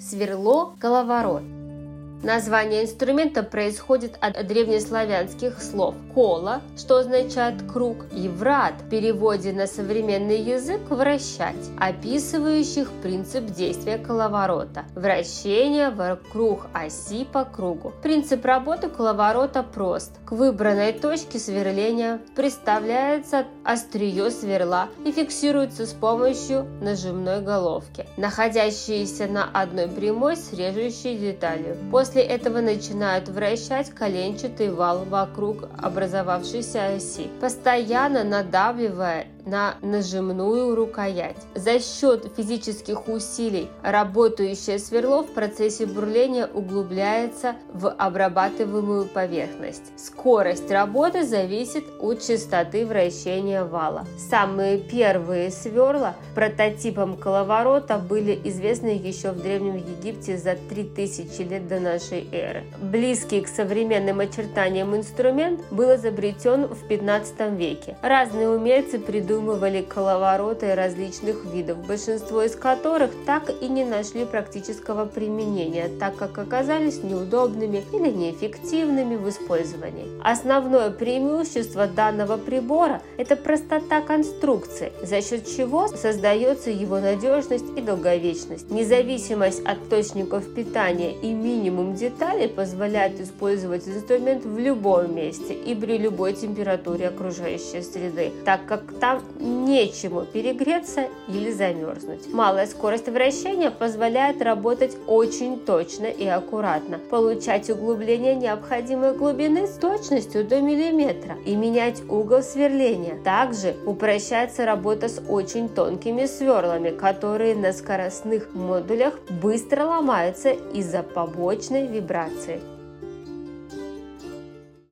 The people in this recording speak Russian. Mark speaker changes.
Speaker 1: Сверло, коловорот. Название инструмента происходит от древнеславянских слов «кола», что означает «круг», и «врат» в переводе на современный язык «вращать», описывающих принцип действия коловорота – вращение вокруг оси по кругу. Принцип работы коловорота прост. К выбранной точке сверления приставляется острие сверла и фиксируется с помощью нажимной головки, находящейся на одной прямой с режущей деталью. После После этого начинают вращать коленчатый вал вокруг образовавшейся оси, постоянно надавливая на нажимную рукоять. За счет физических усилий работающее сверло в процессе бурления углубляется в обрабатываемую поверхность. Скорость работы зависит от частоты вращения вала. Самые первые сверла прототипом коловорота были известны еще в Древнем Египте за 3000 лет до нашей эры. Близкий к современным очертаниям инструмент был изобретен в 15 веке. Разные умельцы придумали придумывали коловороты различных видов, большинство из которых так и не нашли практического применения, так как оказались неудобными или неэффективными в использовании. Основное преимущество данного прибора – это простота конструкции, за счет чего создается его надежность и долговечность. Независимость от источников питания и минимум деталей позволяет использовать инструмент в любом месте и при любой температуре окружающей среды, так как нечему перегреться или замерзнуть. Малая скорость вращения позволяет работать очень точно и аккуратно, получать углубление необходимой глубины с точностью до миллиметра и менять угол сверления. Также упрощается работа с очень тонкими сверлами, которые на скоростных модулях быстро ломаются из-за побочной вибрации.